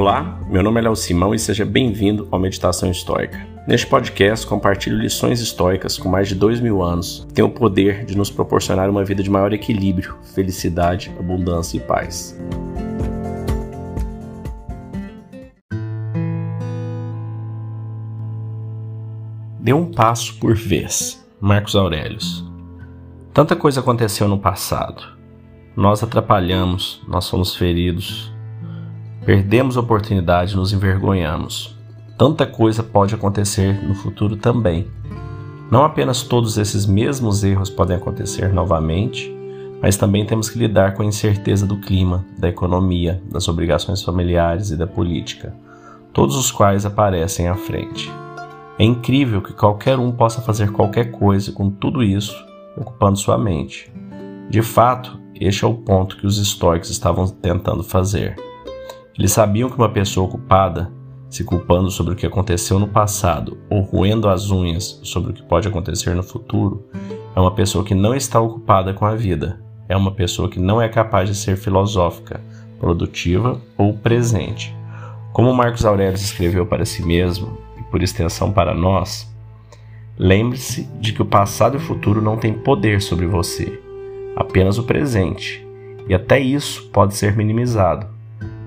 Olá, meu nome é Léo Simão e seja bem-vindo ao Meditação Histórica. Neste podcast, compartilho lições históricas com mais de dois mil anos que têm o poder de nos proporcionar uma vida de maior equilíbrio, felicidade, abundância e paz. Dê um passo por vez. Marcos Aurelius. Tanta coisa aconteceu no passado. Nós atrapalhamos, nós fomos feridos, Perdemos oportunidade, nos envergonhamos. Tanta coisa pode acontecer no futuro também. Não apenas todos esses mesmos erros podem acontecer novamente, mas também temos que lidar com a incerteza do clima, da economia, das obrigações familiares e da política, todos os quais aparecem à frente. É incrível que qualquer um possa fazer qualquer coisa com tudo isso ocupando sua mente. De fato, este é o ponto que os estoicos estavam tentando fazer. Eles sabiam que uma pessoa ocupada, se culpando sobre o que aconteceu no passado ou roendo as unhas sobre o que pode acontecer no futuro, é uma pessoa que não está ocupada com a vida. É uma pessoa que não é capaz de ser filosófica, produtiva ou presente. Como Marcos Aurélio escreveu para si mesmo, e por extensão para nós, lembre-se de que o passado e o futuro não têm poder sobre você, apenas o presente, e até isso pode ser minimizado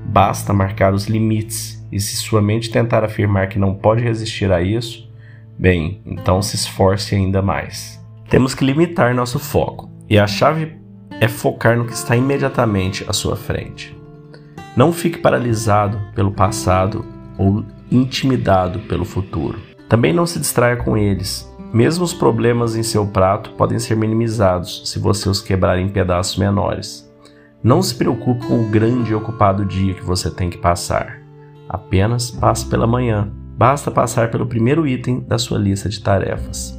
Basta marcar os limites, e se sua mente tentar afirmar que não pode resistir a isso, bem, então se esforce ainda mais. Temos que limitar nosso foco, e a chave é focar no que está imediatamente à sua frente. Não fique paralisado pelo passado ou intimidado pelo futuro. Também não se distraia com eles. Mesmo os problemas em seu prato podem ser minimizados se você os quebrar em pedaços menores. Não se preocupe com o grande e ocupado dia que você tem que passar. Apenas passe pela manhã. Basta passar pelo primeiro item da sua lista de tarefas.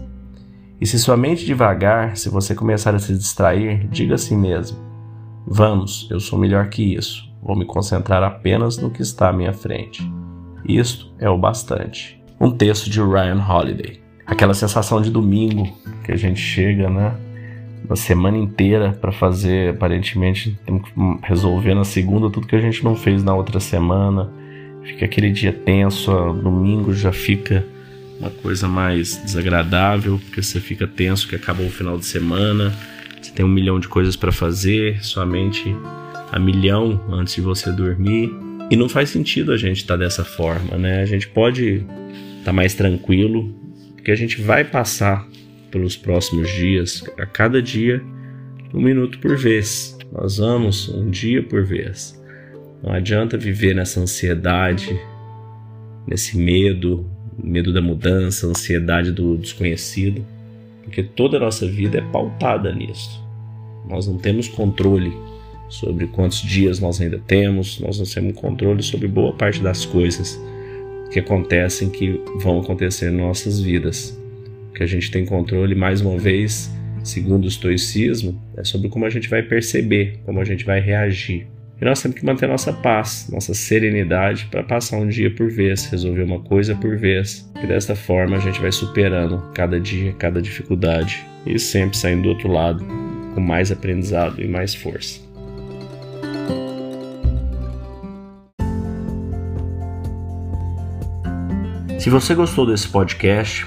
E se sua mente devagar, se você começar a se distrair, diga a si mesmo: Vamos, eu sou melhor que isso. Vou me concentrar apenas no que está à minha frente. Isto é o bastante. Um texto de Ryan Holiday. Aquela sensação de domingo que a gente chega, né? Uma semana inteira para fazer, aparentemente temos que resolver na segunda tudo que a gente não fez na outra semana. Fica aquele dia tenso, domingo já fica uma coisa mais desagradável, porque você fica tenso que acabou o final de semana, você tem um milhão de coisas para fazer, somente a milhão antes de você dormir. E não faz sentido a gente estar tá dessa forma, né? A gente pode estar tá mais tranquilo, porque a gente vai passar pelos próximos dias, a cada dia, um minuto por vez. Nós vamos um dia por vez. Não adianta viver nessa ansiedade, nesse medo, medo da mudança, ansiedade do desconhecido, porque toda a nossa vida é pautada nisso. Nós não temos controle sobre quantos dias nós ainda temos, nós não temos controle sobre boa parte das coisas que acontecem, que vão acontecer em nossas vidas que a gente tem controle, mais uma vez, segundo o estoicismo, é sobre como a gente vai perceber, como a gente vai reagir. E nós temos que manter nossa paz, nossa serenidade para passar um dia por vez, resolver uma coisa por vez. E desta forma a gente vai superando cada dia, cada dificuldade e sempre saindo do outro lado com mais aprendizado e mais força. Se você gostou desse podcast,